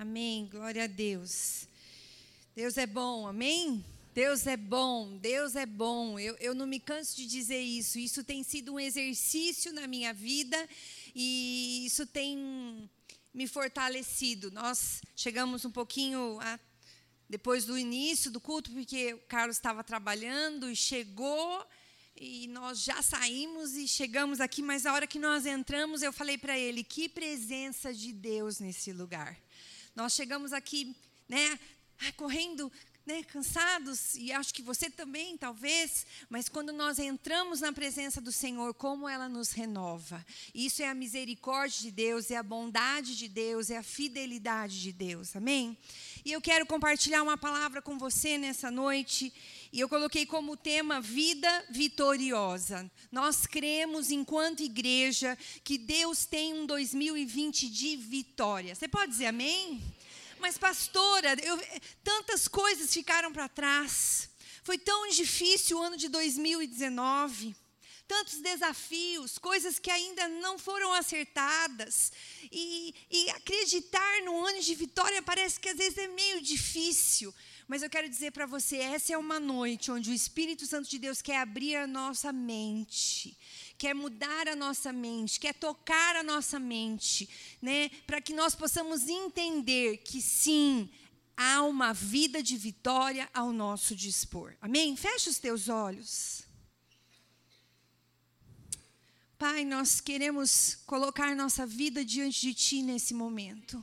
Amém. Glória a Deus. Deus é bom, amém? Deus é bom, Deus é bom. Eu, eu não me canso de dizer isso. Isso tem sido um exercício na minha vida e isso tem me fortalecido. Nós chegamos um pouquinho a, depois do início do culto, porque o Carlos estava trabalhando e chegou e nós já saímos e chegamos aqui, mas a hora que nós entramos, eu falei para ele: que presença de Deus nesse lugar. Nós chegamos aqui, né, correndo, né, cansados, e acho que você também, talvez, mas quando nós entramos na presença do Senhor, como ela nos renova. Isso é a misericórdia de Deus, é a bondade de Deus, é a fidelidade de Deus, amém? E eu quero compartilhar uma palavra com você nessa noite, e eu coloquei como tema vida vitoriosa. Nós cremos, enquanto igreja, que Deus tem um 2020 de vitória. Você pode dizer amém? Mas, pastora, eu, tantas coisas ficaram para trás. Foi tão difícil o ano de 2019 tantos desafios, coisas que ainda não foram acertadas. E, e, acreditar no ano de vitória parece que às vezes é meio difícil. Mas eu quero dizer para você: essa é uma noite onde o Espírito Santo de Deus quer abrir a nossa mente quer mudar a nossa mente, quer tocar a nossa mente, né, para que nós possamos entender que sim, há uma vida de vitória ao nosso dispor. Amém? Fecha os teus olhos. Pai, nós queremos colocar nossa vida diante de Ti nesse momento.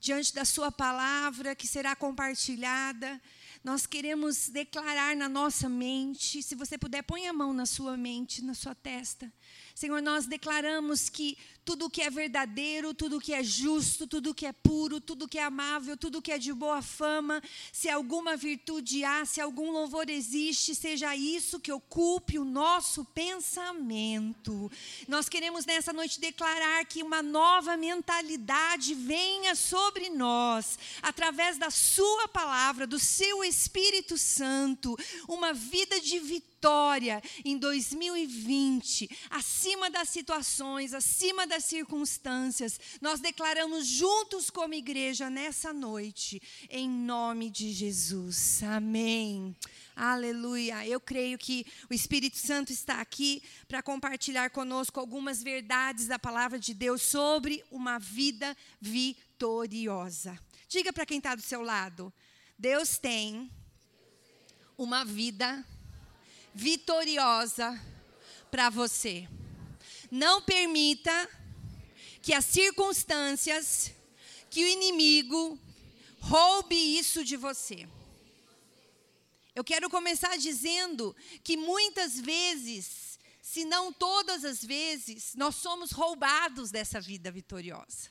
Diante da Sua palavra que será compartilhada, nós queremos declarar na nossa mente, se você puder, põe a mão na sua mente, na sua testa. Senhor, nós declaramos que tudo que é verdadeiro, tudo que é justo, tudo que é puro, tudo que é amável, tudo que é de boa fama, se alguma virtude há, se algum louvor existe, seja isso que ocupe o nosso pensamento. Nós queremos nessa noite declarar que uma nova mentalidade venha sobre nós, através da Sua palavra, do Seu Espírito Santo, uma vida de vitória em 2020, acima das situações, acima das circunstâncias. Nós declaramos juntos como igreja nessa noite, em nome de Jesus. Amém. Aleluia. Eu creio que o Espírito Santo está aqui para compartilhar conosco algumas verdades da palavra de Deus sobre uma vida vitoriosa. Diga para quem está do seu lado: Deus tem uma vida vitoriosa para você. Não permita que as circunstâncias, que o inimigo roube isso de você. Eu quero começar dizendo que muitas vezes, se não todas as vezes, nós somos roubados dessa vida vitoriosa.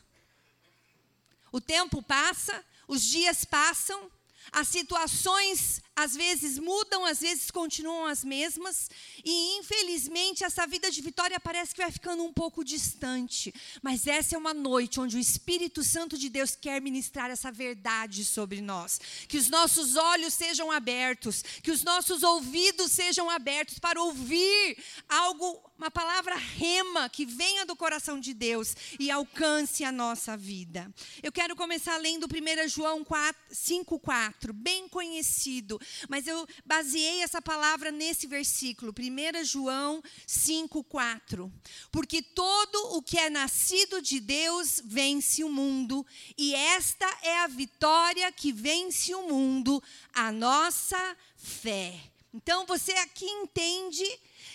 O tempo passa, os dias passam, as situações às vezes mudam, às vezes continuam as mesmas, e infelizmente essa vida de vitória parece que vai ficando um pouco distante. Mas essa é uma noite onde o Espírito Santo de Deus quer ministrar essa verdade sobre nós. Que os nossos olhos sejam abertos, que os nossos ouvidos sejam abertos para ouvir algo, uma palavra rema que venha do coração de Deus e alcance a nossa vida. Eu quero começar lendo 1 João 5,4, bem conhecido mas eu baseei essa palavra nesse versículo, 1 João 5,4. Porque todo o que é nascido de Deus vence o mundo, e esta é a vitória que vence o mundo, a nossa fé. Então você aqui entende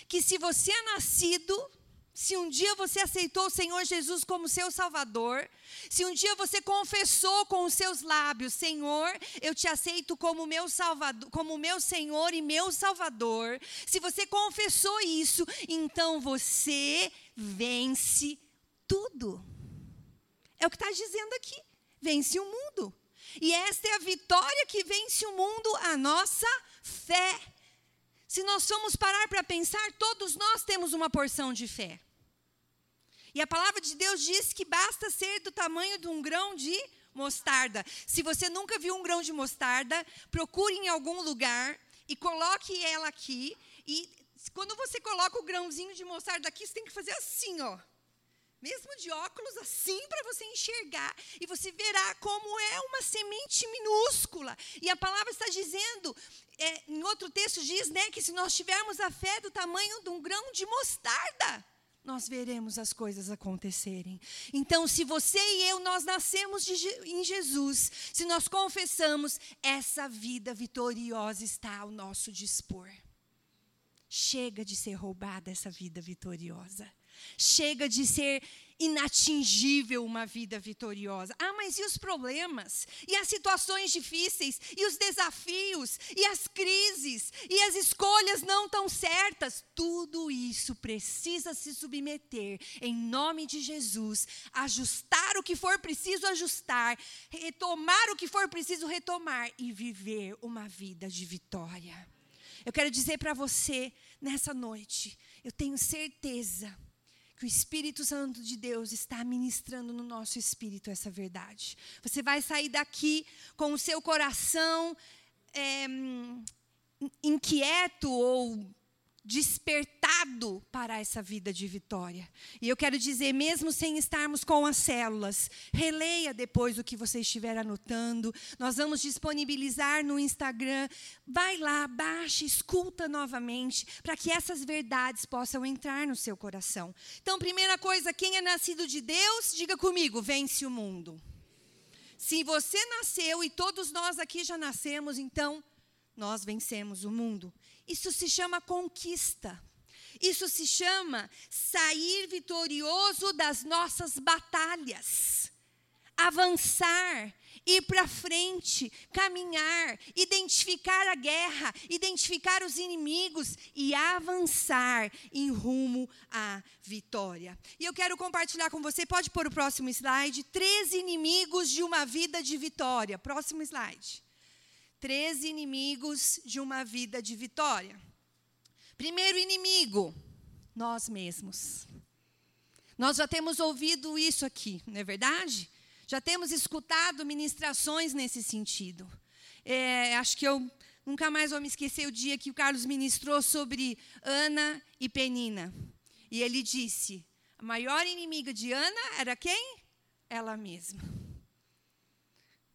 que se você é nascido se um dia você aceitou o Senhor Jesus como seu Salvador, se um dia você confessou com os seus lábios, Senhor, eu te aceito como meu Salvador, como meu Senhor e meu Salvador, se você confessou isso, então você vence tudo. É o que está dizendo aqui. Vence o mundo. E esta é a vitória que vence o mundo, a nossa fé. Se nós formos parar para pensar, todos nós temos uma porção de fé. E a palavra de Deus diz que basta ser do tamanho de um grão de mostarda. Se você nunca viu um grão de mostarda, procure em algum lugar e coloque ela aqui. E quando você coloca o grãozinho de mostarda aqui, você tem que fazer assim, ó. Mesmo de óculos assim para você enxergar, e você verá como é uma semente minúscula. E a palavra está dizendo, é, em outro texto diz, né, que se nós tivermos a fé do tamanho de um grão de mostarda, nós veremos as coisas acontecerem. Então, se você e eu nós nascemos de, em Jesus, se nós confessamos, essa vida vitoriosa está ao nosso dispor. Chega de ser roubada essa vida vitoriosa. Chega de ser inatingível uma vida vitoriosa. Ah, mas e os problemas? E as situações difíceis? E os desafios? E as crises? E as escolhas não tão certas? Tudo isso precisa se submeter em nome de Jesus, ajustar o que for preciso ajustar, retomar o que for preciso retomar e viver uma vida de vitória. Eu quero dizer para você nessa noite, eu tenho certeza que o Espírito Santo de Deus está ministrando no nosso espírito essa verdade. Você vai sair daqui com o seu coração é, inquieto ou despertado para essa vida de vitória. E eu quero dizer, mesmo sem estarmos com as células, releia depois o que você estiver anotando. Nós vamos disponibilizar no Instagram. Vai lá, baixa, escuta novamente, para que essas verdades possam entrar no seu coração. Então, primeira coisa, quem é nascido de Deus, diga comigo, vence o mundo. Se você nasceu e todos nós aqui já nascemos, então nós vencemos o mundo. Isso se chama conquista. Isso se chama sair vitorioso das nossas batalhas. Avançar, ir para frente, caminhar, identificar a guerra, identificar os inimigos e avançar em rumo à vitória. E eu quero compartilhar com você, pode pôr o próximo slide, três inimigos de uma vida de vitória. Próximo slide três inimigos de uma vida de vitória. Primeiro inimigo, nós mesmos. Nós já temos ouvido isso aqui, não é verdade? Já temos escutado ministrações nesse sentido. É, acho que eu nunca mais vou me esquecer o dia que o Carlos ministrou sobre Ana e Penina. E ele disse: a maior inimiga de Ana era quem? Ela mesma.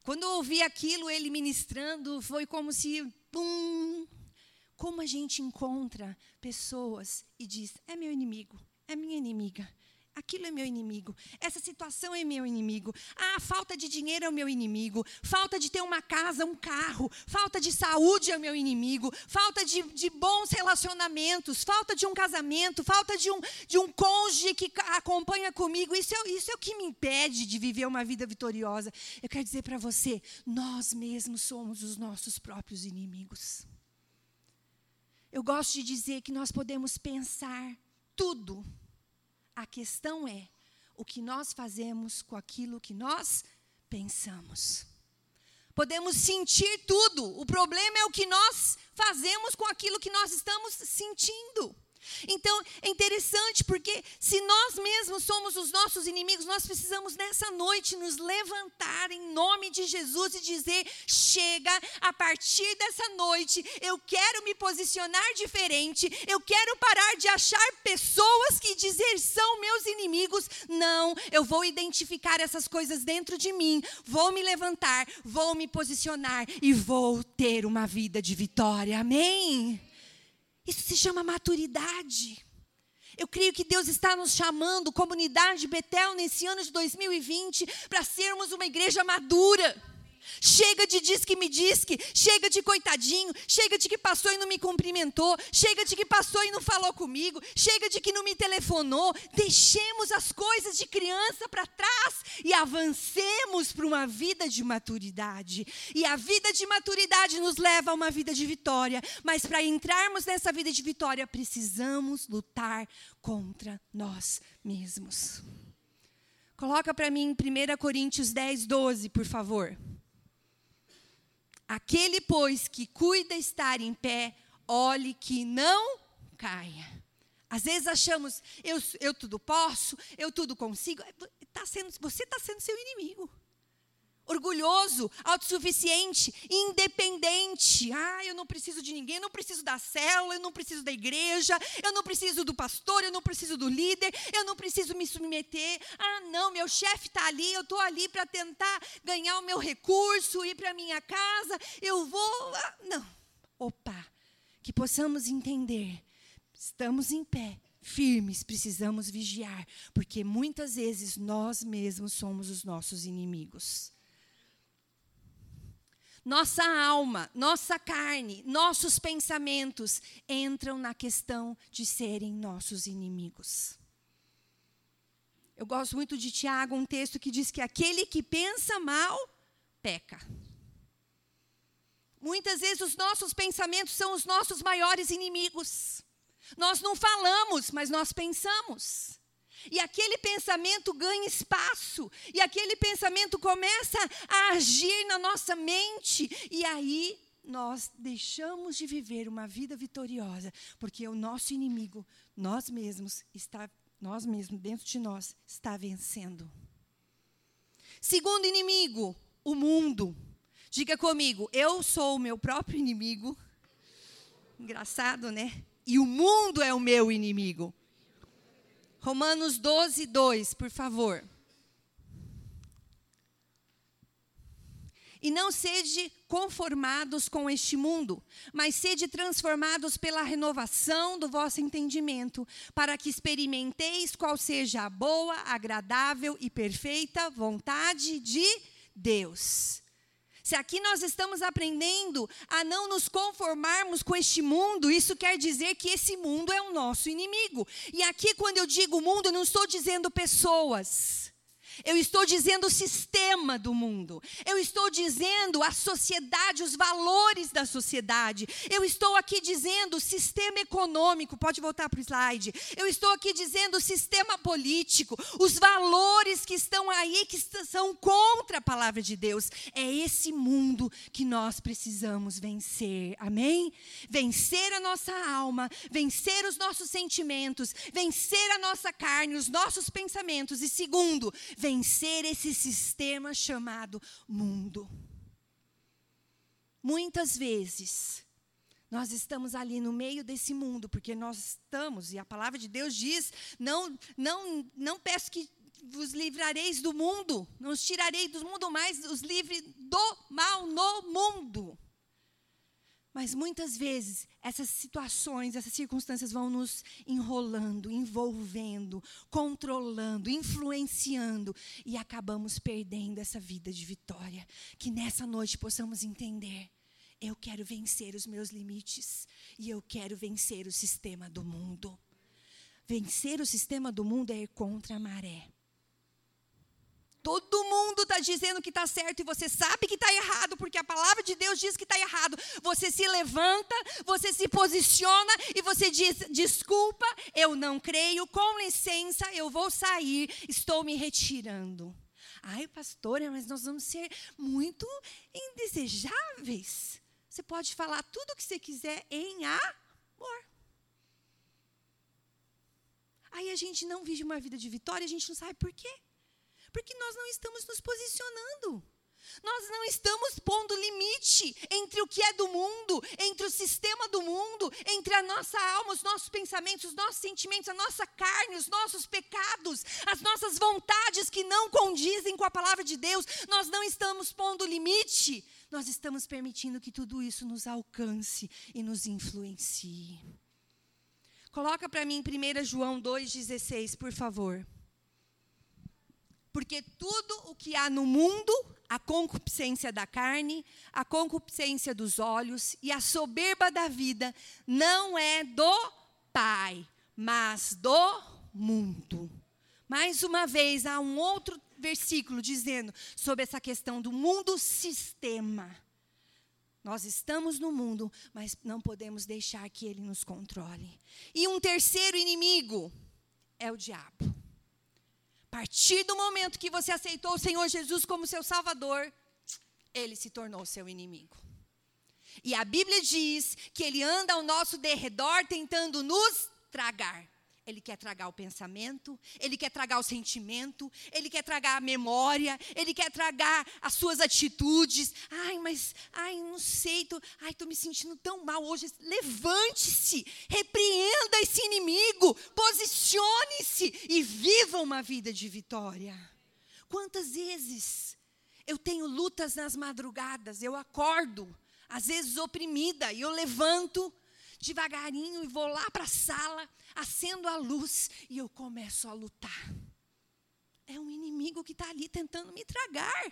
Quando eu ouvi aquilo, ele ministrando, foi como se, pum, como a gente encontra pessoas e diz: é meu inimigo, é minha inimiga, Aquilo é meu inimigo. Essa situação é meu inimigo. Ah, falta de dinheiro é o meu inimigo. Falta de ter uma casa, um carro. Falta de saúde é o meu inimigo. Falta de, de bons relacionamentos. Falta de um casamento. Falta de um, de um cônjuge que acompanha comigo. Isso é, isso é o que me impede de viver uma vida vitoriosa. Eu quero dizer para você: nós mesmos somos os nossos próprios inimigos. Eu gosto de dizer que nós podemos pensar tudo a questão é o que nós fazemos com aquilo que nós pensamos. Podemos sentir tudo, o problema é o que nós fazemos com aquilo que nós estamos sentindo. Então, é interessante porque se nós mesmos somos os nossos inimigos, nós precisamos nessa noite nos levantar em nome de Jesus e dizer: chega, a partir dessa noite, eu quero me posicionar diferente, eu quero parar de achar pessoas que dizer são meus inimigos. Não, eu vou identificar essas coisas dentro de mim, vou me levantar, vou me posicionar e vou ter uma vida de vitória. Amém? Isso se chama maturidade. Eu creio que Deus está nos chamando, comunidade Betel, nesse ano de 2020, para sermos uma igreja madura. Chega de diz que me diz que, chega de coitadinho, chega de que passou e não me cumprimentou, chega de que passou e não falou comigo, chega de que não me telefonou. Deixemos as coisas de criança para trás e avancemos para uma vida de maturidade. E a vida de maturidade nos leva a uma vida de vitória, mas para entrarmos nessa vida de vitória, precisamos lutar contra nós mesmos. Coloca para mim 1 Coríntios 10, 12, por favor. Aquele, pois, que cuida estar em pé, olhe que não caia. Às vezes achamos, eu, eu tudo posso, eu tudo consigo. Tá sendo, você está sendo seu inimigo. Orgulhoso, autossuficiente, independente. Ah, eu não preciso de ninguém, eu não preciso da célula, eu não preciso da igreja, eu não preciso do pastor, eu não preciso do líder, eu não preciso me submeter. Ah, não, meu chefe está ali, eu estou ali para tentar ganhar o meu recurso, ir para minha casa, eu vou. Ah, não. Opa, que possamos entender, estamos em pé, firmes, precisamos vigiar, porque muitas vezes nós mesmos somos os nossos inimigos. Nossa alma, nossa carne, nossos pensamentos entram na questão de serem nossos inimigos. Eu gosto muito de Tiago, um texto que diz que aquele que pensa mal, peca. Muitas vezes os nossos pensamentos são os nossos maiores inimigos. Nós não falamos, mas nós pensamos. E aquele pensamento ganha espaço, e aquele pensamento começa a agir na nossa mente, e aí nós deixamos de viver uma vida vitoriosa, porque o nosso inimigo, nós mesmos, está, nós mesmos, dentro de nós, está vencendo. Segundo inimigo, o mundo. Diga comigo, eu sou o meu próprio inimigo. Engraçado, né? E o mundo é o meu inimigo. Romanos 12, 2, por favor. E não sede conformados com este mundo, mas sede transformados pela renovação do vosso entendimento, para que experimenteis qual seja a boa, agradável e perfeita vontade de Deus. Se aqui nós estamos aprendendo a não nos conformarmos com este mundo, isso quer dizer que esse mundo é o nosso inimigo. E aqui, quando eu digo mundo, eu não estou dizendo pessoas. Eu estou dizendo o sistema do mundo. Eu estou dizendo a sociedade, os valores da sociedade. Eu estou aqui dizendo o sistema econômico. Pode voltar para o slide. Eu estou aqui dizendo o sistema político, os valores que estão aí, que são contra a palavra de Deus. É esse mundo que nós precisamos vencer. Amém? Vencer a nossa alma, vencer os nossos sentimentos, vencer a nossa carne, os nossos pensamentos. E segundo, vencer esse sistema chamado mundo. Muitas vezes, nós estamos ali no meio desse mundo, porque nós estamos, e a palavra de Deus diz: não, não, não peço que vos livrareis do mundo, não os tirarei do mundo, mas os livre do mal no mundo. Mas muitas vezes essas situações, essas circunstâncias vão nos enrolando, envolvendo, controlando, influenciando e acabamos perdendo essa vida de vitória. Que nessa noite possamos entender. Eu quero vencer os meus limites e eu quero vencer o sistema do mundo. Vencer o sistema do mundo é ir contra a maré. Todo mundo está dizendo que está certo e você sabe que está errado, porque a palavra de Deus diz que está errado. Você se levanta, você se posiciona e você diz: desculpa, eu não creio, com licença, eu vou sair, estou me retirando. Ai, pastora, mas nós vamos ser muito indesejáveis. Você pode falar tudo o que você quiser em amor. Aí a gente não vive uma vida de vitória, a gente não sabe por quê. Porque nós não estamos nos posicionando. Nós não estamos pondo limite entre o que é do mundo, entre o sistema do mundo, entre a nossa alma, os nossos pensamentos, os nossos sentimentos, a nossa carne, os nossos pecados, as nossas vontades que não condizem com a palavra de Deus. Nós não estamos pondo limite, nós estamos permitindo que tudo isso nos alcance e nos influencie. Coloca para mim 1 João 2,16, por favor. Porque tudo o que há no mundo, a concupiscência da carne, a concupiscência dos olhos e a soberba da vida, não é do Pai, mas do mundo. Mais uma vez, há um outro versículo dizendo sobre essa questão do mundo sistema. Nós estamos no mundo, mas não podemos deixar que ele nos controle. E um terceiro inimigo é o diabo partir do momento que você aceitou o Senhor Jesus como seu Salvador, ele se tornou seu inimigo. E a Bíblia diz que ele anda ao nosso derredor tentando nos tragar. Ele quer tragar o pensamento, ele quer tragar o sentimento, ele quer tragar a memória, ele quer tragar as suas atitudes. Ai, mas, ai, não sei, tô, ai, estou me sentindo tão mal hoje. Levante-se, repreenda esse inimigo, posicione-se e viva uma vida de vitória. Quantas vezes eu tenho lutas nas madrugadas, eu acordo, às vezes oprimida, e eu levanto devagarinho e vou lá para a sala, acendo a luz e eu começo a lutar. É um inimigo que está ali tentando me tragar.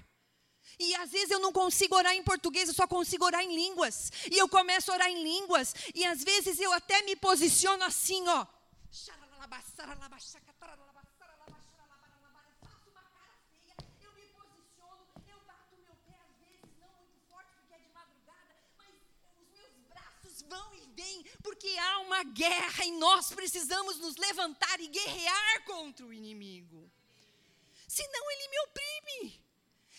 E às vezes eu não consigo orar em português, eu só consigo orar em línguas. E eu começo a orar em línguas. E às vezes eu até me posiciono assim, ó. porque há guerra e nós precisamos nos levantar e guerrear contra o inimigo. Senão ele me oprime.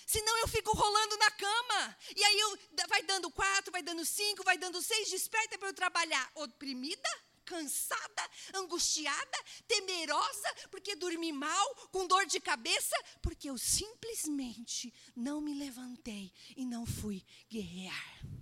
Senão eu fico rolando na cama. E aí eu, vai dando quatro, vai dando cinco, vai dando seis, desperta para eu trabalhar. Oprimida, cansada, angustiada, temerosa, porque dormi mal, com dor de cabeça, porque eu simplesmente não me levantei e não fui guerrear.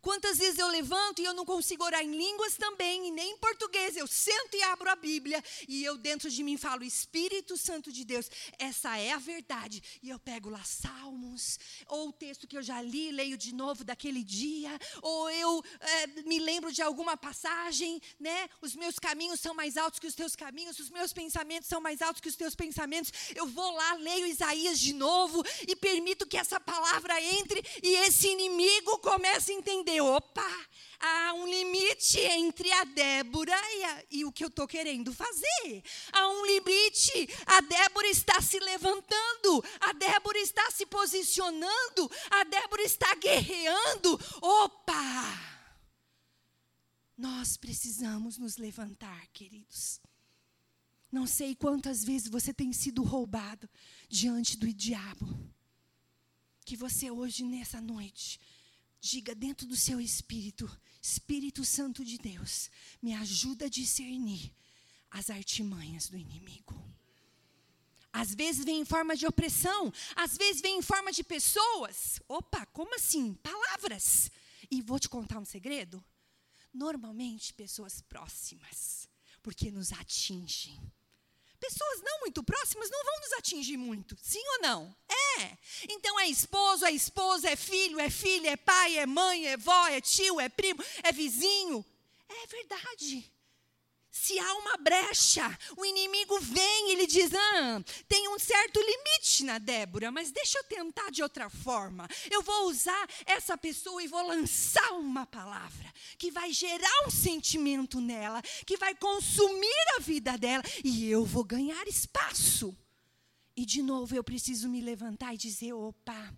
Quantas vezes eu levanto e eu não consigo orar em línguas também, e nem em português. Eu sento e abro a Bíblia e eu dentro de mim falo: Espírito Santo de Deus, essa é a verdade. E eu pego lá Salmos, ou o texto que eu já li, leio de novo daquele dia, ou eu é, me lembro de alguma passagem, né? Os meus caminhos são mais altos que os teus caminhos, os meus pensamentos são mais altos que os teus pensamentos. Eu vou lá, leio Isaías de novo e permito que essa palavra entre e esse inimigo comece a entender opa, há um limite entre a Débora e, a, e o que eu estou querendo fazer. Há um limite. A Débora está se levantando, a Débora está se posicionando, a Débora está guerreando. Opa! Nós precisamos nos levantar, queridos. Não sei quantas vezes você tem sido roubado diante do diabo. Que você hoje, nessa noite, Diga dentro do seu espírito, Espírito Santo de Deus, me ajuda a discernir as artimanhas do inimigo. Às vezes vem em forma de opressão, às vezes vem em forma de pessoas. Opa, como assim? Palavras. E vou te contar um segredo. Normalmente pessoas próximas, porque nos atingem. Pessoas não muito próximas não vão nos atingir muito, sim ou não? É. Então é esposo, é esposa, é filho, é filha, é pai, é mãe, é vó, é tio, é primo, é vizinho. É verdade. Se há uma brecha, o inimigo vem e ele diz: ah, tem um certo limite na Débora, mas deixa eu tentar de outra forma. Eu vou usar essa pessoa e vou lançar uma palavra que vai gerar um sentimento nela, que vai consumir a vida dela, e eu vou ganhar espaço. E de novo eu preciso me levantar e dizer: opa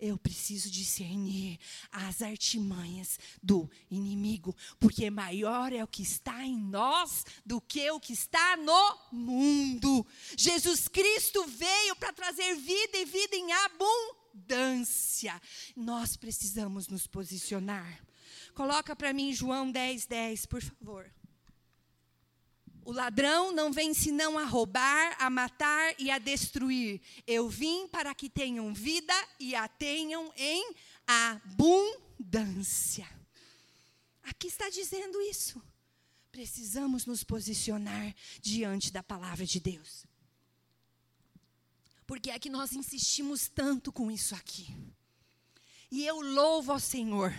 eu preciso discernir as artimanhas do inimigo, porque maior é o que está em nós do que o que está no mundo. Jesus Cristo veio para trazer vida e vida em abundância. Nós precisamos nos posicionar. Coloca para mim João 10, 10, por favor. O ladrão não vem senão a roubar, a matar e a destruir. Eu vim para que tenham vida e a tenham em abundância. Aqui está dizendo isso. Precisamos nos posicionar diante da palavra de Deus. Porque é que nós insistimos tanto com isso aqui. E eu louvo ao Senhor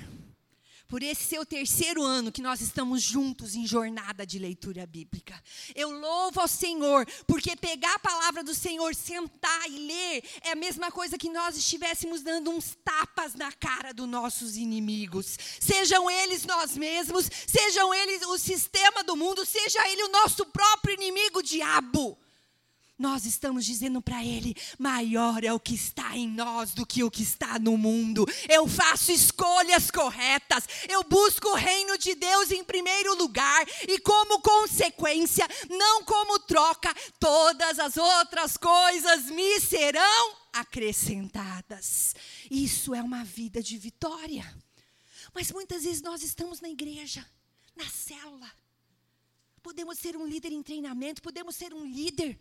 por esse seu terceiro ano que nós estamos juntos em jornada de leitura bíblica. Eu louvo ao Senhor, porque pegar a palavra do Senhor, sentar e ler, é a mesma coisa que nós estivéssemos dando uns tapas na cara dos nossos inimigos. Sejam eles nós mesmos, sejam eles o sistema do mundo, seja ele o nosso próprio inimigo, diabo nós estamos dizendo para Ele: maior é o que está em nós do que o que está no mundo. Eu faço escolhas corretas, eu busco o reino de Deus em primeiro lugar, e como consequência, não como troca, todas as outras coisas me serão acrescentadas. Isso é uma vida de vitória. Mas muitas vezes nós estamos na igreja, na célula, Podemos ser um líder em treinamento, podemos ser um líder.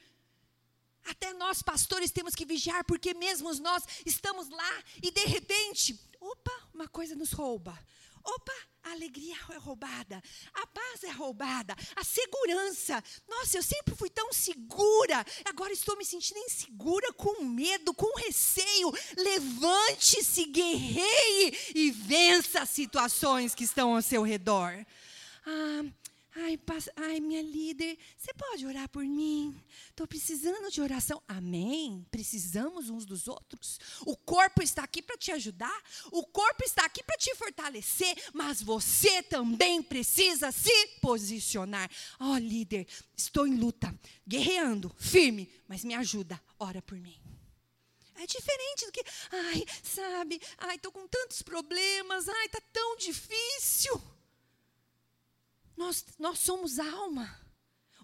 Até nós, pastores, temos que vigiar, porque mesmo nós estamos lá e de repente, opa, uma coisa nos rouba. Opa, a alegria é roubada, a paz é roubada, a segurança. Nossa, eu sempre fui tão segura, agora estou me sentindo insegura, com medo, com receio. Levante-se, guerreie e vença as situações que estão ao seu redor. Ah, Ai, ai, minha líder, você pode orar por mim? Estou precisando de oração. Amém? Precisamos uns dos outros. O corpo está aqui para te ajudar, o corpo está aqui para te fortalecer, mas você também precisa se posicionar. Ó, oh, líder, estou em luta, guerreando, firme, mas me ajuda, ora por mim. É diferente do que, ai, sabe, ai, estou com tantos problemas, ai, está tão difícil. Nós, nós somos alma.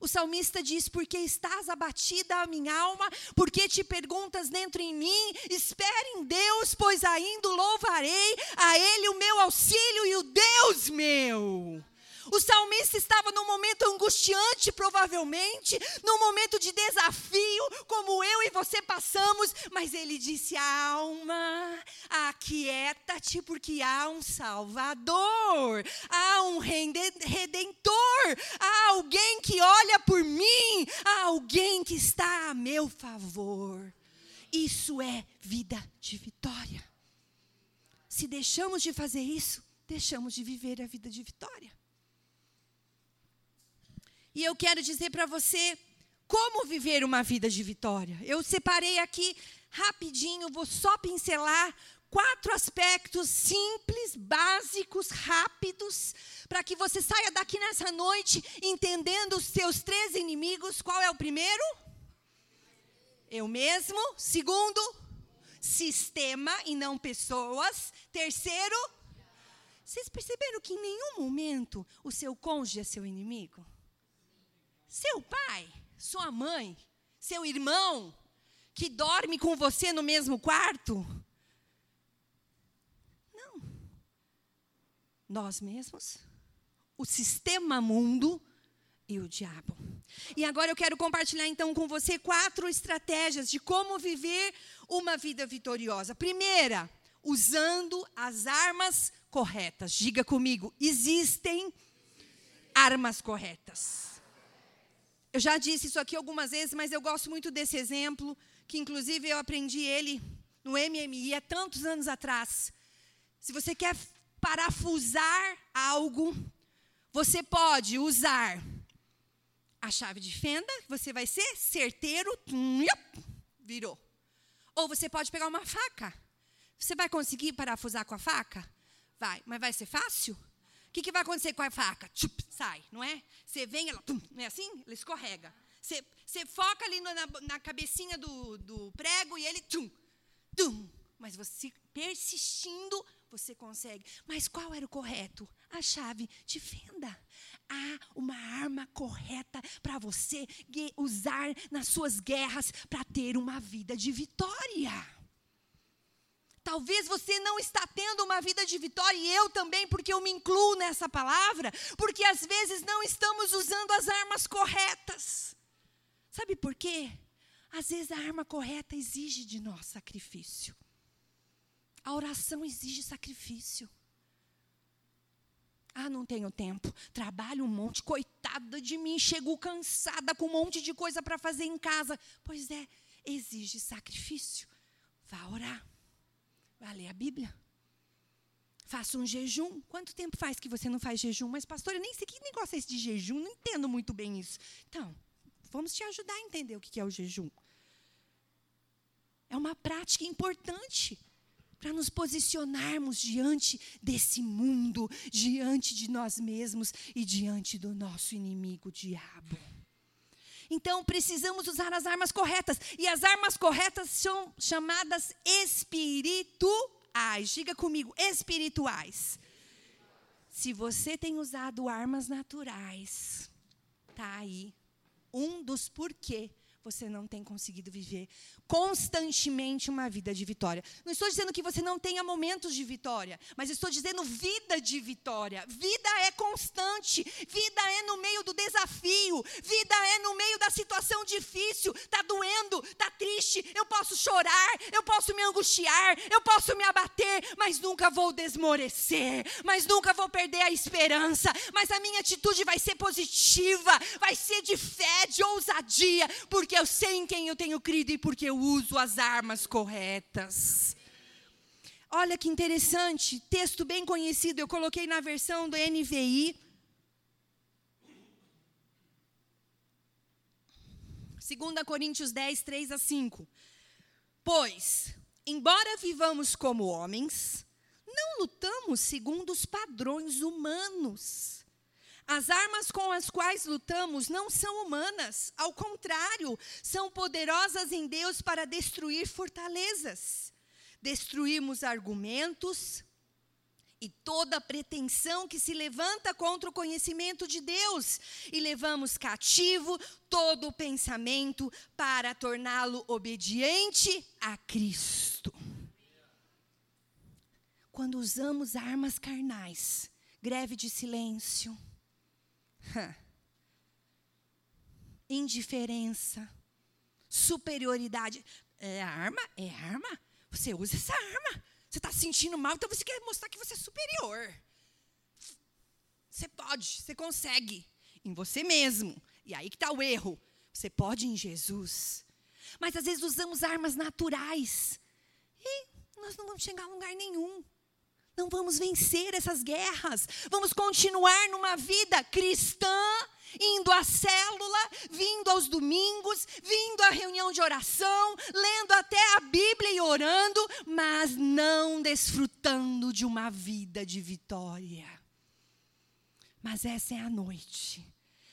O salmista diz: Porque estás abatida a minha alma, porque te perguntas dentro em mim, espere em Deus, pois ainda louvarei a Ele o meu auxílio e o Deus meu. O salmista estava num momento angustiante, provavelmente, num momento de desafio, como eu e você passamos, mas ele disse: Alma, aquieta-te, porque há um Salvador, há um Redentor, há alguém que olha por mim, há alguém que está a meu favor. Isso é vida de vitória. Se deixamos de fazer isso, deixamos de viver a vida de vitória. E eu quero dizer para você como viver uma vida de vitória. Eu separei aqui rapidinho, vou só pincelar quatro aspectos simples, básicos, rápidos, para que você saia daqui nessa noite entendendo os seus três inimigos. Qual é o primeiro? Eu mesmo. Segundo, sistema e não pessoas. Terceiro, vocês perceberam que em nenhum momento o seu cônjuge é seu inimigo? Seu pai, sua mãe, seu irmão, que dorme com você no mesmo quarto? Não. Nós mesmos, o sistema mundo e o diabo. E agora eu quero compartilhar então com você quatro estratégias de como viver uma vida vitoriosa. Primeira, usando as armas corretas. Diga comigo, existem armas corretas. Eu já disse isso aqui algumas vezes, mas eu gosto muito desse exemplo, que inclusive eu aprendi ele no MMI há tantos anos atrás. Se você quer parafusar algo, você pode usar a chave de fenda, você vai ser certeiro, virou. Ou você pode pegar uma faca. Você vai conseguir parafusar com a faca? Vai, mas vai ser fácil? Que, que vai acontecer com a faca? Tchup, sai, não é? Você vem, ela, tum, não é assim? Ela escorrega. Você, você foca ali na, na cabecinha do, do prego e ele, tum, tum. Mas você persistindo, você consegue. Mas qual era o correto? A chave de fenda. Há uma arma correta para você usar nas suas guerras para ter uma vida de vitória. Talvez você não está tendo uma vida de vitória, e eu também, porque eu me incluo nessa palavra, porque às vezes não estamos usando as armas corretas. Sabe por quê? Às vezes a arma correta exige de nós sacrifício. A oração exige sacrifício. Ah, não tenho tempo. Trabalho um monte, coitada de mim, chego cansada com um monte de coisa para fazer em casa. Pois é, exige sacrifício. Vá orar. Vai ler a Bíblia. Faça um jejum. Quanto tempo faz que você não faz jejum? Mas, pastor, eu nem sei que negócio é esse de jejum, não entendo muito bem isso. Então, vamos te ajudar a entender o que é o jejum. É uma prática importante para nos posicionarmos diante desse mundo, diante de nós mesmos e diante do nosso inimigo, o diabo. Então precisamos usar as armas corretas. E as armas corretas são chamadas espirituais. Diga comigo, espirituais. Se você tem usado armas naturais, tá aí um dos porquê você não tem conseguido viver constantemente uma vida de vitória. Não estou dizendo que você não tenha momentos de vitória, mas estou dizendo vida de vitória. Vida é constante, vida é no meio do desafio, vida é no meio da situação difícil. Está doendo, posso chorar, eu posso me angustiar, eu posso me abater, mas nunca vou desmorecer, mas nunca vou perder a esperança, mas a minha atitude vai ser positiva, vai ser de fé, de ousadia, porque eu sei em quem eu tenho crido e porque eu uso as armas corretas. Olha que interessante, texto bem conhecido, eu coloquei na versão do NVI. 2 Coríntios 10, 3 a 5. Pois, embora vivamos como homens, não lutamos segundo os padrões humanos. As armas com as quais lutamos não são humanas, ao contrário, são poderosas em Deus para destruir fortalezas. Destruímos argumentos e toda pretensão que se levanta contra o conhecimento de Deus, e levamos cativo todo o pensamento para torná-lo obediente a Cristo. Quando usamos armas carnais, greve de silêncio, Indiferença, superioridade. É arma? É arma? Você usa essa arma. Você está se sentindo mal, então você quer mostrar que você é superior. Você pode, você consegue. Em você mesmo. E aí que está o erro. Você pode em Jesus. Mas às vezes usamos armas naturais. E nós não vamos chegar a lugar nenhum. Não vamos vencer essas guerras. Vamos continuar numa vida cristã, indo à célula, vindo aos domingos, vindo à reunião de oração, lendo até a Bíblia e orando, mas não desfrutando de uma vida de vitória. Mas essa é a noite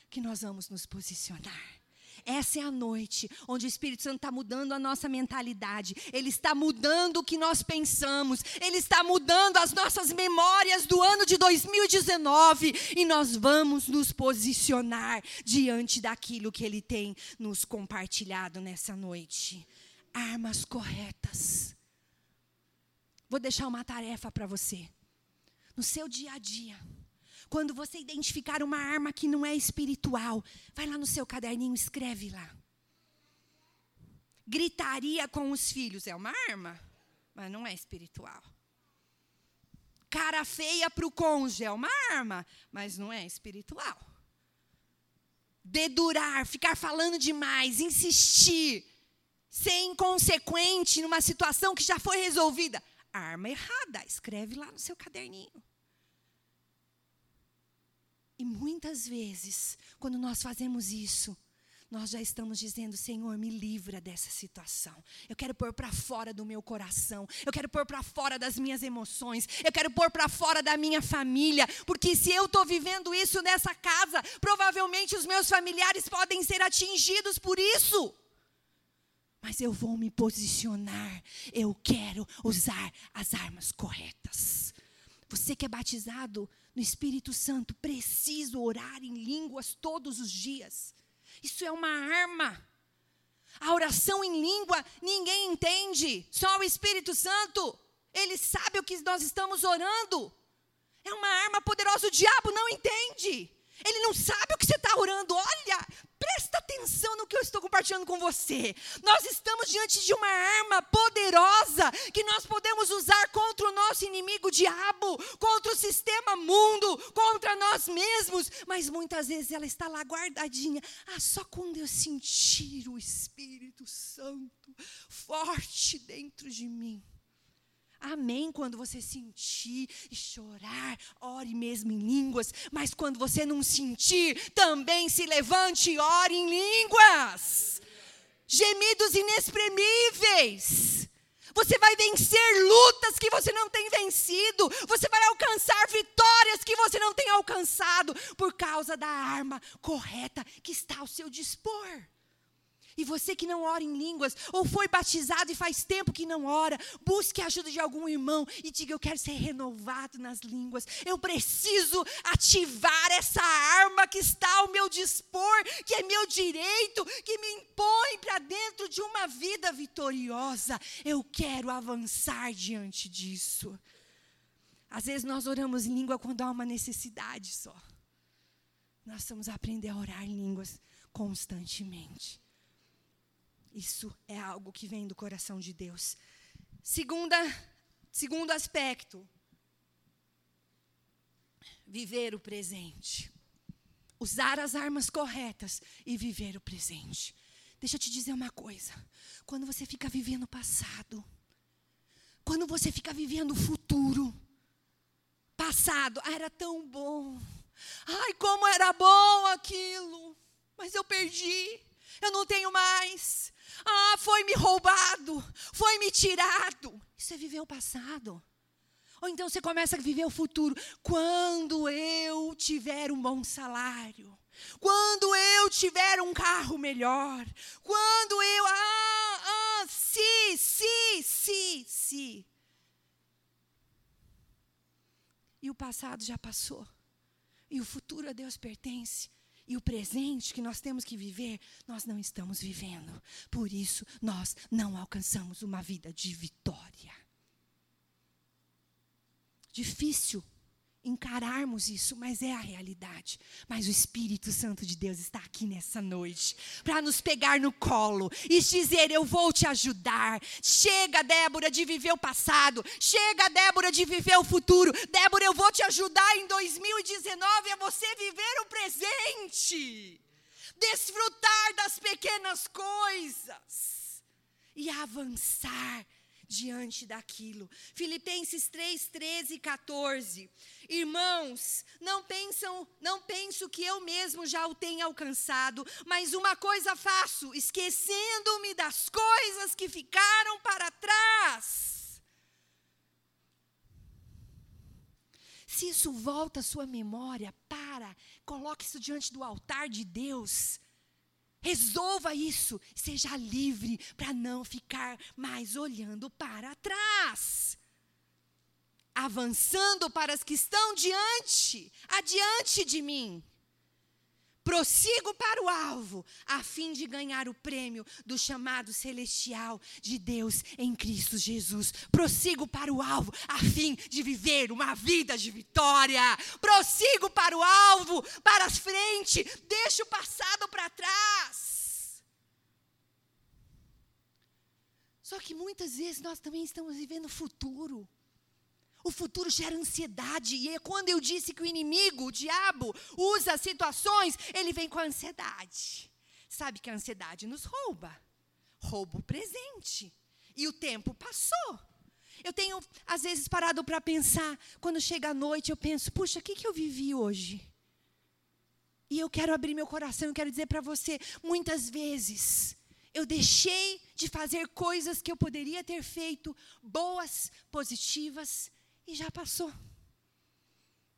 que nós vamos nos posicionar. Essa é a noite onde o Espírito Santo está mudando a nossa mentalidade, ele está mudando o que nós pensamos, ele está mudando as nossas memórias do ano de 2019 e nós vamos nos posicionar diante daquilo que ele tem nos compartilhado nessa noite. Armas corretas. Vou deixar uma tarefa para você. No seu dia a dia quando você identificar uma arma que não é espiritual, vai lá no seu caderninho, escreve lá. Gritaria com os filhos é uma arma, mas não é espiritual. Cara feia para o cônjuge é uma arma, mas não é espiritual. Dedurar, ficar falando demais, insistir, ser inconsequente numa situação que já foi resolvida. Arma errada, escreve lá no seu caderninho. E muitas vezes, quando nós fazemos isso, nós já estamos dizendo: Senhor, me livra dessa situação. Eu quero pôr para fora do meu coração. Eu quero pôr para fora das minhas emoções. Eu quero pôr para fora da minha família. Porque se eu estou vivendo isso nessa casa, provavelmente os meus familiares podem ser atingidos por isso. Mas eu vou me posicionar. Eu quero usar as armas corretas. Você que é batizado no Espírito Santo, preciso orar em línguas todos os dias. Isso é uma arma. A oração em língua ninguém entende, só o Espírito Santo. Ele sabe o que nós estamos orando. É uma arma poderosa, o diabo não entende. Ele não sabe o que você está orando. Olha, presta atenção no que eu estou compartilhando com você. Nós estamos diante de uma arma poderosa que nós podemos usar contra o nosso inimigo diabo, contra o sistema mundo, contra nós mesmos. Mas muitas vezes ela está lá guardadinha. Ah, só quando eu sentir o Espírito Santo forte dentro de mim Amém. Quando você sentir e chorar, ore mesmo em línguas. Mas quando você não sentir, também se levante e ore em línguas. Gemidos inexprimíveis. Você vai vencer lutas que você não tem vencido. Você vai alcançar vitórias que você não tem alcançado por causa da arma correta que está ao seu dispor. E você que não ora em línguas, ou foi batizado e faz tempo que não ora, busque a ajuda de algum irmão e diga: Eu quero ser renovado nas línguas. Eu preciso ativar essa arma que está ao meu dispor, que é meu direito, que me impõe para dentro de uma vida vitoriosa. Eu quero avançar diante disso. Às vezes nós oramos em língua quando há uma necessidade só. Nós precisamos aprender a orar em línguas constantemente. Isso é algo que vem do coração de Deus. Segunda, segundo aspecto, viver o presente. Usar as armas corretas e viver o presente. Deixa eu te dizer uma coisa. Quando você fica vivendo o passado, quando você fica vivendo o futuro, passado, ah, era tão bom. Ai, como era bom aquilo. Mas eu perdi. Eu não tenho mais. Ah, foi me roubado, foi me tirado. Isso é viver o passado. Ou então você começa a viver o futuro. Quando eu tiver um bom salário, quando eu tiver um carro melhor, quando eu. Ah, ah, se, se, se, se. E o passado já passou. E o futuro a Deus pertence. E o presente que nós temos que viver, nós não estamos vivendo. Por isso, nós não alcançamos uma vida de vitória. Difícil encararmos isso, mas é a realidade. Mas o Espírito Santo de Deus está aqui nessa noite para nos pegar no colo e dizer: Eu vou te ajudar. Chega, Débora, de viver o passado. Chega, Débora, de viver o futuro. Débora, eu vou te ajudar em 2019 a você viver o presente. Desfrutar das pequenas coisas e avançar diante daquilo. Filipenses 3, 13 e 14. Irmãos, não pensam, não penso que eu mesmo já o tenha alcançado, mas uma coisa faço, esquecendo-me das coisas que ficaram para trás. Se isso volta à sua memória, para, coloque isso diante do altar de Deus. Resolva isso, seja livre para não ficar mais olhando para trás avançando para as que estão diante, adiante de mim. Prossigo para o alvo, a fim de ganhar o prêmio do chamado celestial de Deus em Cristo Jesus. Prossigo para o alvo, a fim de viver uma vida de vitória. Prossigo para o alvo, para as frente, deixo o passado para trás. Só que muitas vezes nós também estamos vivendo o futuro. O futuro gera ansiedade, e é quando eu disse que o inimigo, o diabo, usa situações, ele vem com a ansiedade. Sabe que a ansiedade nos rouba, rouba o presente, e o tempo passou. Eu tenho, às vezes, parado para pensar, quando chega a noite, eu penso, puxa, o que, que eu vivi hoje? E eu quero abrir meu coração, eu quero dizer para você, muitas vezes, eu deixei de fazer coisas que eu poderia ter feito, boas, positivas, e já passou.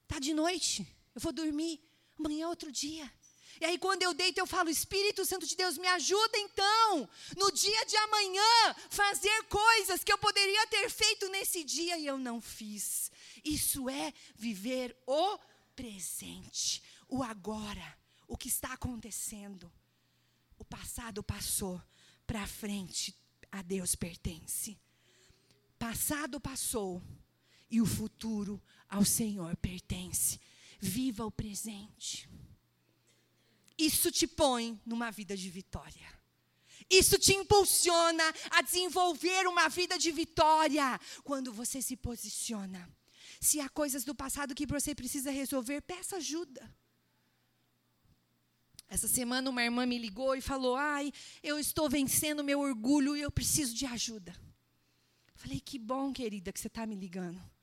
Tá de noite, eu vou dormir, amanhã é outro dia. E aí, quando eu deito, eu falo: Espírito Santo de Deus, me ajuda então, no dia de amanhã, fazer coisas que eu poderia ter feito nesse dia e eu não fiz. Isso é viver o presente, o agora, o que está acontecendo. O passado passou, para frente a Deus pertence. Passado passou, e o futuro ao Senhor pertence. Viva o presente. Isso te põe numa vida de vitória. Isso te impulsiona a desenvolver uma vida de vitória quando você se posiciona. Se há coisas do passado que você precisa resolver, peça ajuda. Essa semana uma irmã me ligou e falou: "Ai, eu estou vencendo meu orgulho e eu preciso de ajuda". Falei: "Que bom, querida, que você está me ligando"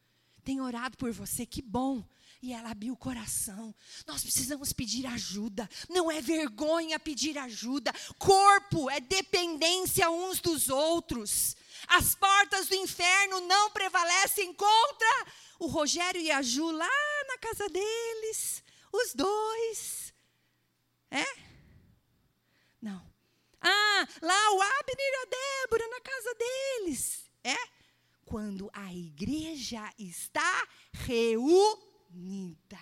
tem orado por você, que bom. E ela abriu o coração. Nós precisamos pedir ajuda. Não é vergonha pedir ajuda. Corpo é dependência uns dos outros. As portas do inferno não prevalecem contra o Rogério e a Ju lá na casa deles. Os dois. É? Não. Ah, lá o Abner e a Débora na casa deles. É? Quando a igreja está reunida,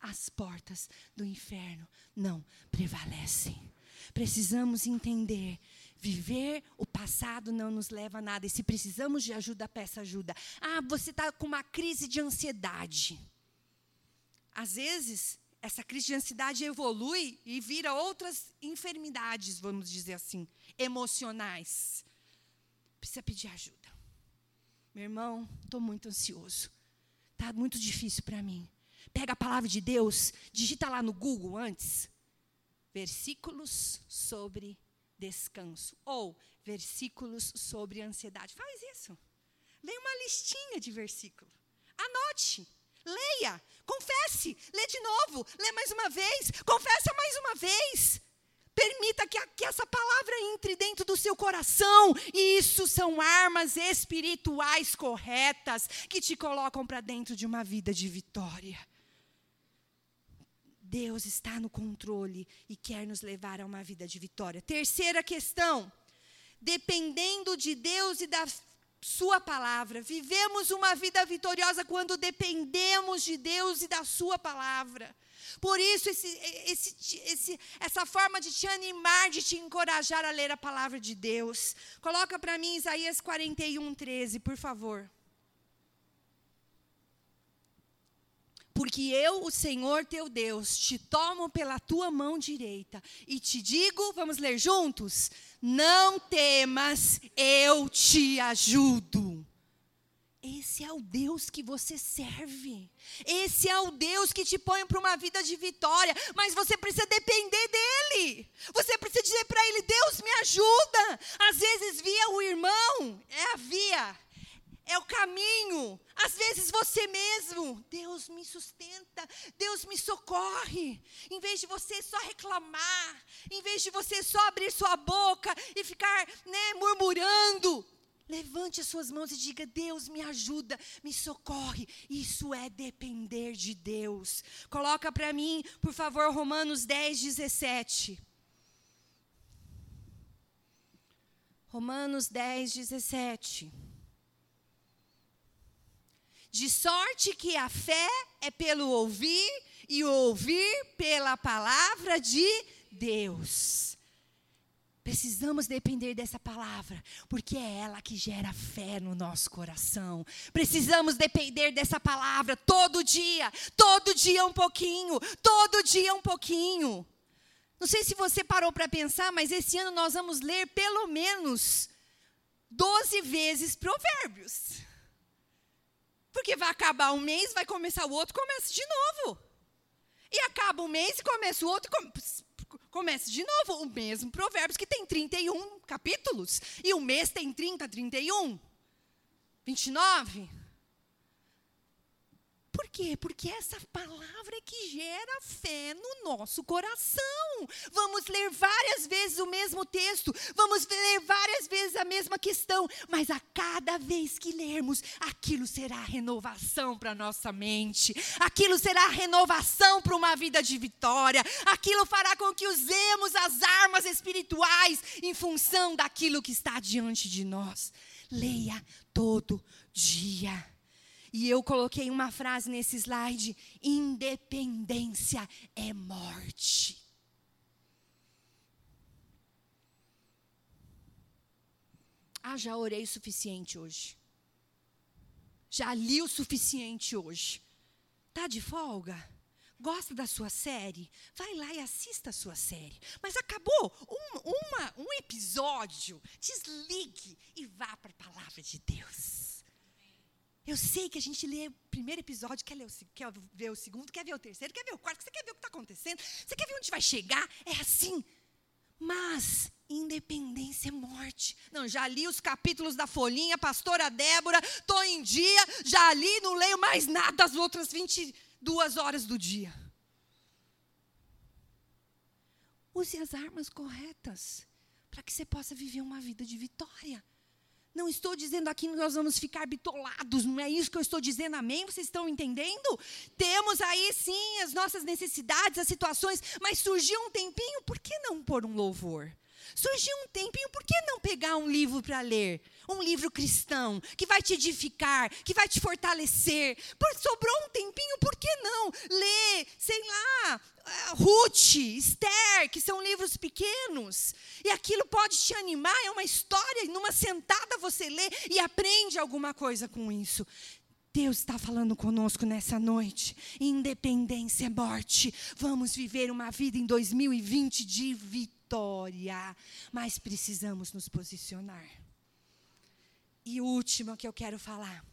as portas do inferno não prevalecem. Precisamos entender Viver o passado não nos leva a nada. E se precisamos de ajuda, peça ajuda. Ah, você está com uma crise de ansiedade. Às vezes, essa crise de ansiedade evolui e vira outras enfermidades, vamos dizer assim, emocionais. Precisa pedir ajuda. Meu irmão, estou muito ansioso. Está muito difícil para mim. Pega a palavra de Deus, digita lá no Google antes. Versículos sobre descanso. Ou versículos sobre ansiedade. Faz isso. Leia uma listinha de versículos. Anote. Leia. Confesse. Lê de novo. Lê mais uma vez. Confessa mais uma vez. Permita que, a, que essa palavra entre dentro do seu coração. E isso são armas espirituais corretas que te colocam para dentro de uma vida de vitória. Deus está no controle e quer nos levar a uma vida de vitória. Terceira questão: dependendo de Deus e da Sua palavra, vivemos uma vida vitoriosa quando dependemos de Deus e da Sua palavra. Por isso, esse, esse, esse, essa forma de te animar, de te encorajar a ler a palavra de Deus. Coloca para mim Isaías 41, 13, por favor. Porque eu, o Senhor teu Deus, te tomo pela tua mão direita e te digo, vamos ler juntos? Não temas, eu te ajudo. Esse é o Deus que você serve. Esse é o Deus que te põe para uma vida de vitória. Mas você precisa depender dele. Você precisa dizer para ele: Deus me ajuda. Às vezes, via o irmão, é a via é o caminho. Às vezes você mesmo, Deus me sustenta, Deus me socorre. Em vez de você só reclamar, em vez de você só abrir sua boca e ficar né, murmurando, levante as suas mãos e diga: Deus me ajuda, me socorre. Isso é depender de Deus. Coloca para mim, por favor, Romanos 10, 17. Romanos 10, 17. De sorte que a fé é pelo ouvir e ouvir pela palavra de Deus. Precisamos depender dessa palavra, porque é ela que gera fé no nosso coração. Precisamos depender dessa palavra todo dia, todo dia um pouquinho, todo dia um pouquinho. Não sei se você parou para pensar, mas esse ano nós vamos ler pelo menos 12 vezes Provérbios. Porque vai acabar um mês, vai começar o outro, começa de novo. E acaba um mês e começa o outro, começa de novo. O mesmo Provérbios que tem 31 capítulos. E o mês tem 30, 31, 29. Por quê? Porque essa palavra é que gera fé no nosso coração. Vamos ler várias vezes o mesmo texto, vamos ler várias vezes a mesma questão, mas a cada vez que lermos, aquilo será renovação para nossa mente, aquilo será renovação para uma vida de vitória, aquilo fará com que usemos as armas espirituais em função daquilo que está diante de nós. Leia todo dia. E eu coloquei uma frase nesse slide: independência é morte. Ah, já orei o suficiente hoje. Já li o suficiente hoje. Tá de folga? Gosta da sua série? Vai lá e assista a sua série. Mas acabou um, uma, um episódio. Desligue e vá para a palavra de Deus. Eu sei que a gente lê o primeiro episódio, quer, o, quer ver o segundo, quer ver o terceiro, quer ver o quarto, você quer ver o que está acontecendo, você quer ver onde vai chegar, é assim. Mas independência é morte. Não, já li os capítulos da folhinha, pastora Débora, estou em dia, já li, não leio mais nada as outras 22 horas do dia. Use as armas corretas para que você possa viver uma vida de vitória. Não estou dizendo aqui que nós vamos ficar bitolados, não é isso que eu estou dizendo, amém? Vocês estão entendendo? Temos aí sim as nossas necessidades, as situações, mas surgiu um tempinho, por que não pôr um louvor? Surgiu um tempinho, por que não pegar um livro para ler? Um livro cristão, que vai te edificar, que vai te fortalecer. Por, sobrou um tempinho, por que não? Ler, sei lá, uh, Ruth, Esther, que são livros pequenos. E aquilo pode te animar, é uma história, e numa sentada você lê e aprende alguma coisa com isso. Deus está falando conosco nessa noite. Independência é morte. Vamos viver uma vida em 2020 de vitória. Mas precisamos nos posicionar. E o último que eu quero falar: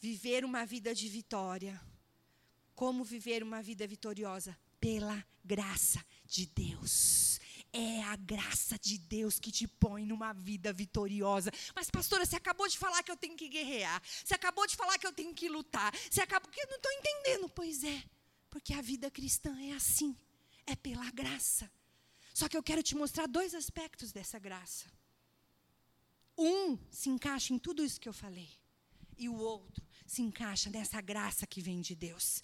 viver uma vida de vitória. Como viver uma vida vitoriosa? Pela graça de Deus. É a graça de Deus que te põe numa vida vitoriosa. Mas, pastora, você acabou de falar que eu tenho que guerrear. Você acabou de falar que eu tenho que lutar. Você acabou que eu não estou entendendo. Pois é, porque a vida cristã é assim. É pela graça. Só que eu quero te mostrar dois aspectos dessa graça. Um se encaixa em tudo isso que eu falei. E o outro se encaixa nessa graça que vem de Deus.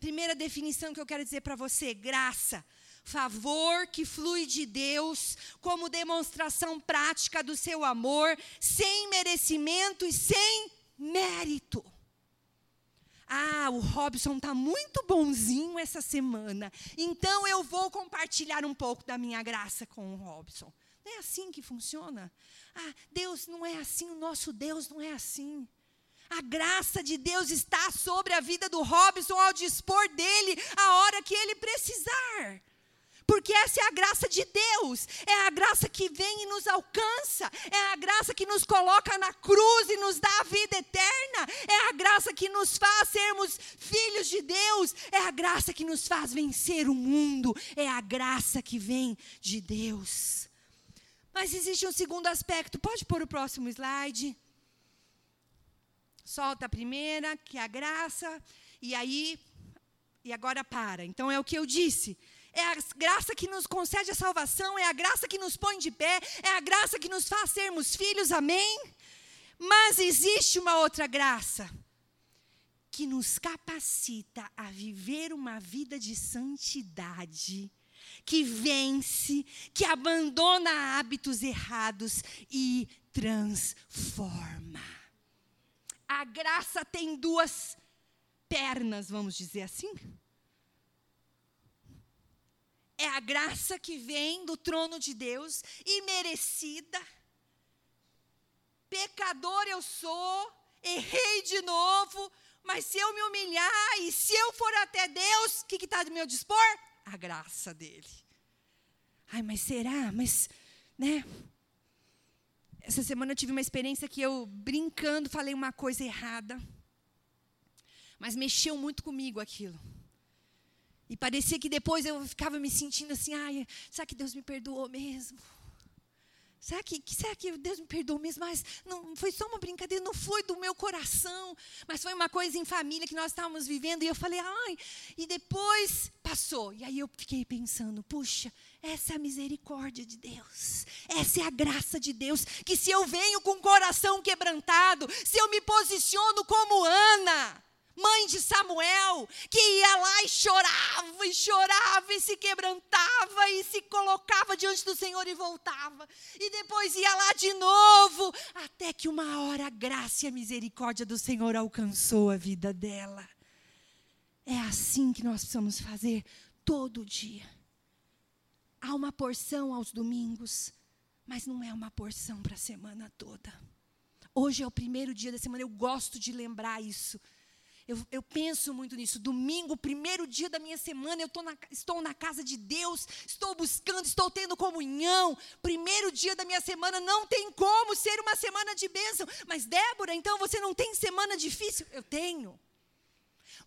Primeira definição que eu quero dizer para você: graça favor que flui de Deus como demonstração prática do seu amor, sem merecimento e sem mérito. Ah, o Robson está muito bonzinho essa semana, então eu vou compartilhar um pouco da minha graça com o Robson. Não é assim que funciona. Ah, Deus não é assim, o nosso Deus não é assim. A graça de Deus está sobre a vida do Robson ao dispor dele a hora que ele precisar porque essa é a graça de Deus, é a graça que vem e nos alcança, é a graça que nos coloca na cruz e nos dá a vida eterna, é a graça que nos faz sermos filhos de Deus, é a graça que nos faz vencer o mundo, é a graça que vem de Deus. Mas existe um segundo aspecto, pode pôr o próximo slide. Solta a primeira, que é a graça, e aí, e agora para. Então é o que eu disse é a graça que nos concede a salvação, é a graça que nos põe de pé, é a graça que nos faz sermos filhos, amém? Mas existe uma outra graça que nos capacita a viver uma vida de santidade, que vence, que abandona hábitos errados e transforma. A graça tem duas pernas, vamos dizer assim é a graça que vem do trono de Deus, imerecida. Pecador eu sou, errei de novo, mas se eu me humilhar e se eu for até Deus, o que está de meu dispor? A graça dele. Ai, mas será? Mas, né? Essa semana eu tive uma experiência que eu, brincando, falei uma coisa errada. Mas mexeu muito comigo aquilo. E parecia que depois eu ficava me sentindo assim, ai, será que Deus me perdoou mesmo? Será que, será que Deus me perdoou mesmo? Mas não foi só uma brincadeira, não foi do meu coração, mas foi uma coisa em família que nós estávamos vivendo. E eu falei, ai, e depois passou. E aí eu fiquei pensando, puxa, essa é a misericórdia de Deus, essa é a graça de Deus. Que se eu venho com o coração quebrantado, se eu me posiciono como Ana, mãe de Samuel, que ia lá e chorava e chorava e se quebrantava e se colocava diante do Senhor e voltava. E depois ia lá de novo, até que uma hora a graça e a misericórdia do Senhor alcançou a vida dela. É assim que nós precisamos fazer todo dia. Há uma porção aos domingos, mas não é uma porção para a semana toda. Hoje é o primeiro dia da semana, eu gosto de lembrar isso. Eu, eu, penso muito nisso. Domingo, primeiro dia da minha semana, eu na, estou na casa de Deus, estou buscando, estou tendo comunhão. Primeiro dia da minha semana, não tem como ser uma semana de bênção. Mas, Débora, então você não tem semana difícil? Eu tenho.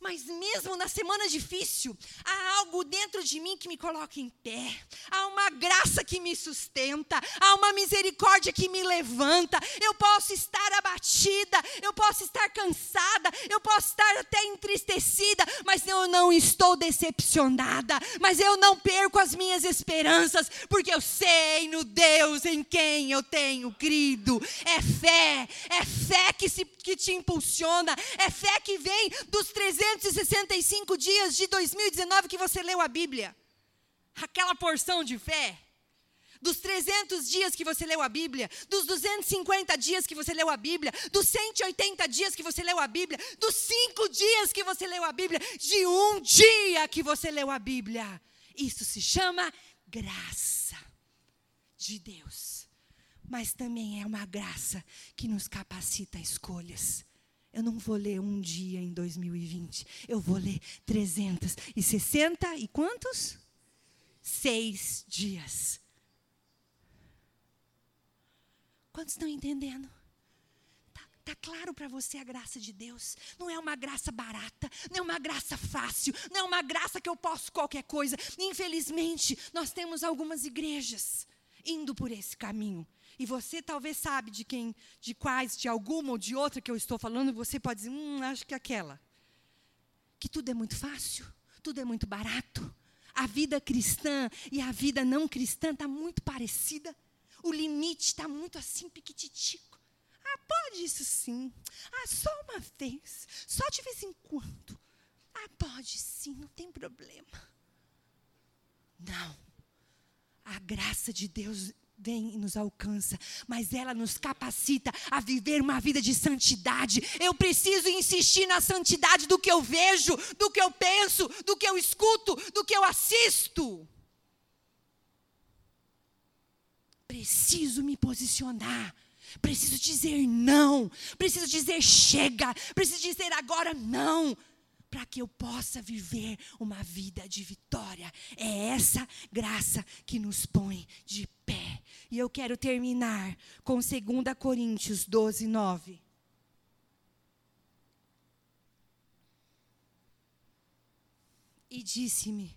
Mas mesmo na semana difícil, há algo dentro de mim que me coloca em pé. Há uma graça que me sustenta, há uma misericórdia que me levanta. Eu posso estar abatida, eu posso estar cansada, eu posso estar até entristecida, mas eu não estou decepcionada, mas eu não perco as minhas esperanças, porque eu sei no Deus em quem eu tenho crido. É fé, é fé que, se, que te impulsiona, é fé que vem dos 300 365 dias de 2019 que você leu a Bíblia, aquela porção de fé, dos 300 dias que você leu a Bíblia, dos 250 dias que você leu a Bíblia, dos 180 dias que você leu a Bíblia, dos 5 dias que você leu a Bíblia, de um dia que você leu a Bíblia. Isso se chama graça de Deus. Mas também é uma graça que nos capacita a escolhas. Eu não vou ler um dia em 2020. Eu vou ler 360 e quantos? Seis dias. Quantos estão entendendo? Está tá claro para você a graça de Deus? Não é uma graça barata, não é uma graça fácil, não é uma graça que eu posso qualquer coisa. Infelizmente, nós temos algumas igrejas indo por esse caminho. E você talvez sabe de quem, de quais, de alguma ou de outra que eu estou falando, você pode dizer, hum, acho que é aquela. Que tudo é muito fácil, tudo é muito barato. A vida cristã e a vida não cristã está muito parecida. O limite está muito assim, piquititico. Ah, pode isso sim. Ah, só uma vez. Só de vez em quando. Ah, pode sim, não tem problema. Não. A graça de Deus vem e nos alcança, mas ela nos capacita a viver uma vida de santidade. Eu preciso insistir na santidade do que eu vejo, do que eu penso, do que eu escuto, do que eu assisto. preciso me posicionar. Preciso dizer não. Preciso dizer chega. Preciso dizer agora não. Para que eu possa viver uma vida de vitória. É essa graça que nos põe de pé. E eu quero terminar com 2 Coríntios 12, 9. E disse-me: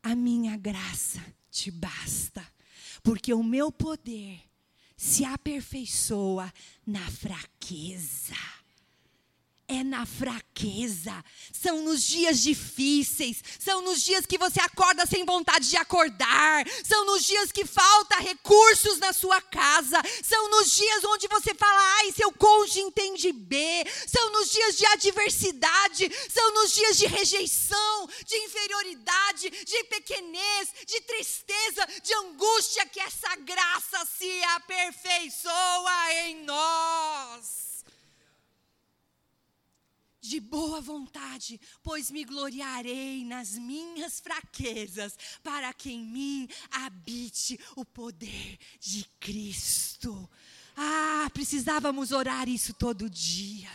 A minha graça te basta porque o meu poder se aperfeiçoa na fraqueza é na fraqueza, são nos dias difíceis, são nos dias que você acorda sem vontade de acordar, são nos dias que falta recursos na sua casa, são nos dias onde você fala, ai, seu cônjuge entende B, são nos dias de adversidade, são nos dias de rejeição, de inferioridade, de pequenez, de tristeza, de angústia, que essa graça se aperfeiçoa em nós de boa vontade, pois me gloriarei nas minhas fraquezas, para que em mim habite o poder de Cristo. Ah, precisávamos orar isso todo dia.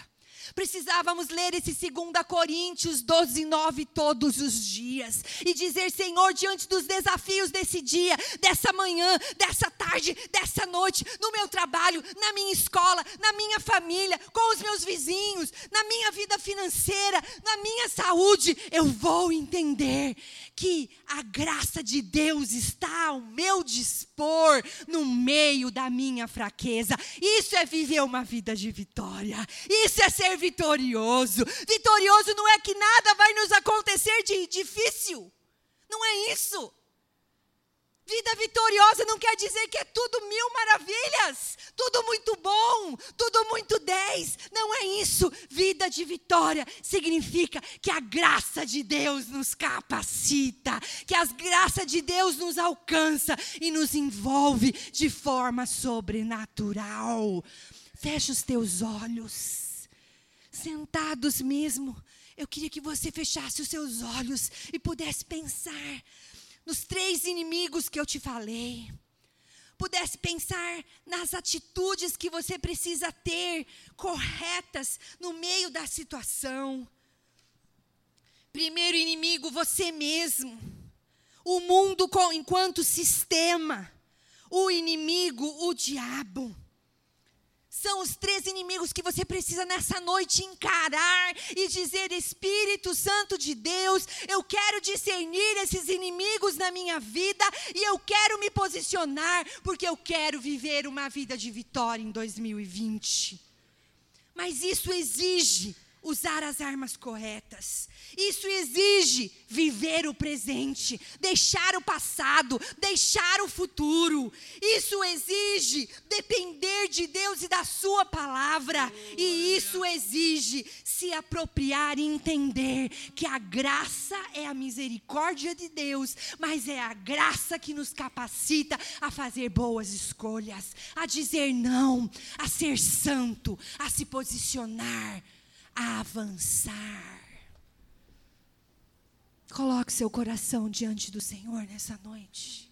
Precisávamos ler esse 2 Coríntios 12, 9 todos os dias e dizer: Senhor, diante dos desafios desse dia, dessa manhã, dessa tarde, dessa noite, no meu trabalho, na minha escola, na minha família, com os meus vizinhos, na minha vida financeira, na minha saúde, eu vou entender que a graça de Deus está ao meu dispor no meio da minha fraqueza. Isso é viver uma vida de vitória. Isso é ser vitorioso. Vitorioso não é que nada vai nos acontecer de difícil. Não é isso. Vida vitoriosa não quer dizer que é tudo mil maravilhas, tudo muito bom, tudo muito dez. Não é isso. Vida de vitória significa que a graça de Deus nos capacita, que a graça de Deus nos alcança e nos envolve de forma sobrenatural. Fecha os teus olhos, sentados mesmo. Eu queria que você fechasse os seus olhos e pudesse pensar nos três inimigos que eu te falei. Pudesse pensar nas atitudes que você precisa ter corretas no meio da situação. Primeiro inimigo, você mesmo. O mundo enquanto sistema. O inimigo, o diabo. São os três inimigos que você precisa nessa noite encarar e dizer: Espírito Santo de Deus, eu quero discernir esses inimigos na minha vida e eu quero me posicionar, porque eu quero viver uma vida de vitória em 2020. Mas isso exige usar as armas corretas. Isso exige viver o presente, deixar o passado, deixar o futuro. Isso exige depender de Deus e da Sua palavra. E isso exige se apropriar e entender que a graça é a misericórdia de Deus, mas é a graça que nos capacita a fazer boas escolhas, a dizer não, a ser santo, a se posicionar a avançar. Coloque seu coração diante do Senhor nessa noite.